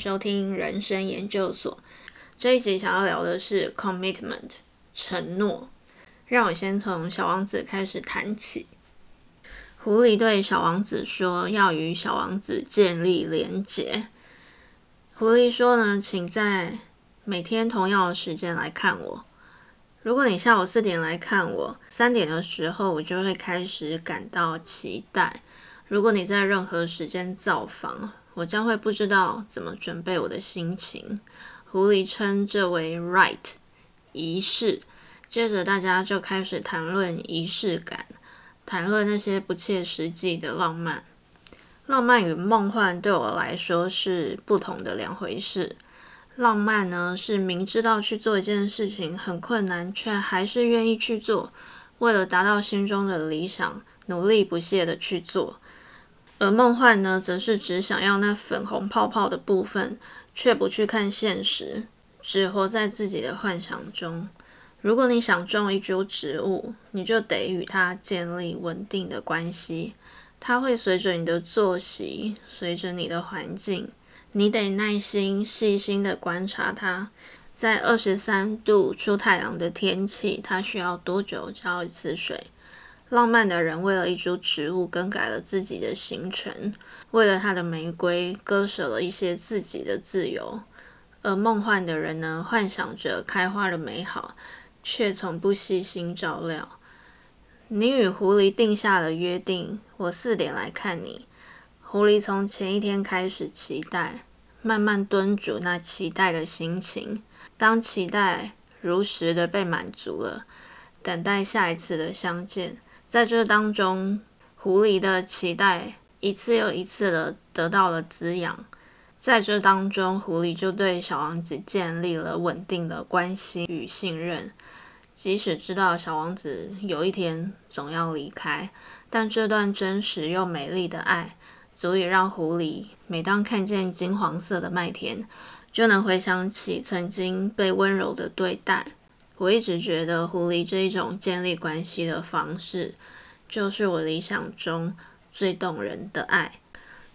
收听人生研究所。这一集想要聊的是 commitment 承诺。让我先从小王子开始谈起。狐狸对小王子说：“要与小王子建立连结。”狐狸说呢，请在每天同样的时间来看我。如果你下午四点来看我，三点的时候我就会开始感到期待。如果你在任何时间造访，我将会不知道怎么准备我的心情。狐狸称这为 “right” 仪式。接着大家就开始谈论仪式感，谈论那些不切实际的浪漫。浪漫与梦幻对我来说是不同的两回事。浪漫呢，是明知道去做一件事情很困难，却还是愿意去做，为了达到心中的理想，努力不懈的去做；而梦幻呢，则是只想要那粉红泡泡的部分，却不去看现实，只活在自己的幻想中。如果你想种一株植物，你就得与它建立稳定的关系。它会随着你的作息，随着你的环境，你得耐心、细心的观察它。在二十三度出太阳的天气，它需要多久浇一次水？浪漫的人为了一株植物更改了自己的行程，为了他的玫瑰割舍了一些自己的自由。而梦幻的人呢，幻想着开花的美好，却从不细心照料。你与狐狸定下了约定，我四点来看你。狐狸从前一天开始期待，慢慢蹲煮那期待的心情。当期待如实的被满足了，等待下一次的相见。在这当中，狐狸的期待一次又一次的得到了滋养。在这当中，狐狸就对小王子建立了稳定的关系与信任。即使知道小王子有一天总要离开，但这段真实又美丽的爱，足以让狐狸每当看见金黄色的麦田，就能回想起曾经被温柔的对待。我一直觉得狐狸这一种建立关系的方式，就是我理想中最动人的爱。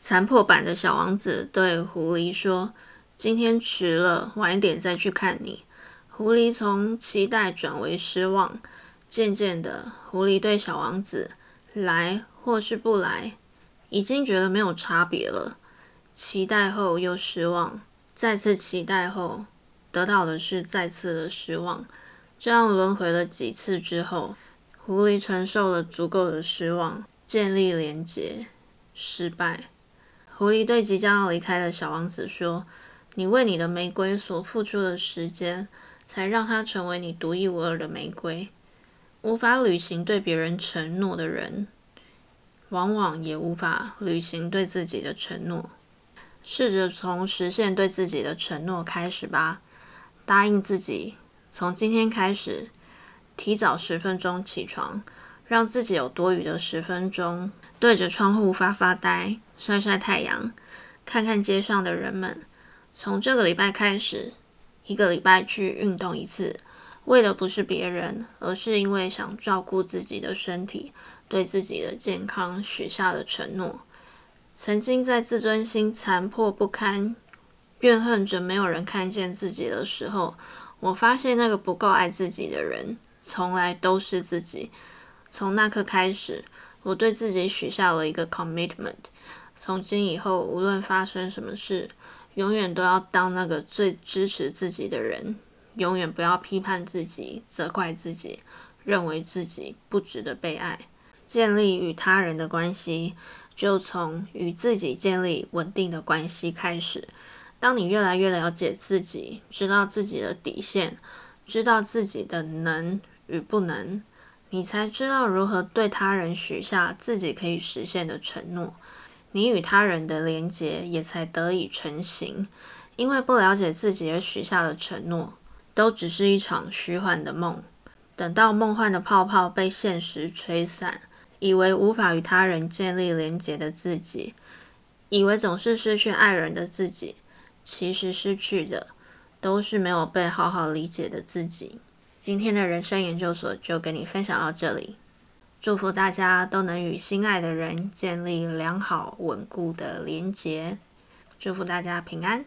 残破版的小王子对狐狸说：“今天迟了，晚一点再去看你。”狐狸从期待转为失望，渐渐的，狐狸对小王子来或是不来，已经觉得没有差别了。期待后又失望，再次期待后得到的是再次的失望。这样轮回了几次之后，狐狸承受了足够的失望，建立连结，失败。狐狸对即将要离开的小王子说：“你为你的玫瑰所付出的时间。”才让它成为你独一无二的玫瑰。无法履行对别人承诺的人，往往也无法履行对自己的承诺。试着从实现对自己的承诺开始吧。答应自己，从今天开始，提早十分钟起床，让自己有多余的十分钟，对着窗户发发呆，晒晒太阳，看看街上的人们。从这个礼拜开始。一个礼拜去运动一次，为的不是别人，而是因为想照顾自己的身体，对自己的健康许下的承诺。曾经在自尊心残破不堪、怨恨着没有人看见自己的时候，我发现那个不够爱自己的人，从来都是自己。从那刻开始，我对自己许下了一个 commitment：从今以后，无论发生什么事。永远都要当那个最支持自己的人，永远不要批判自己、责怪自己，认为自己不值得被爱。建立与他人的关系，就从与自己建立稳定的关系开始。当你越来越了解自己，知道自己的底线，知道自己的能与不能，你才知道如何对他人许下自己可以实现的承诺。你与他人的连结也才得以成型，因为不了解自己而许下的承诺，都只是一场虚幻的梦。等到梦幻的泡泡被现实吹散，以为无法与他人建立连结的自己，以为总是失去爱人的自己，其实失去的都是没有被好好理解的自己。今天的人生研究所就跟你分享到这里。祝福大家都能与心爱的人建立良好稳固的连结，祝福大家平安。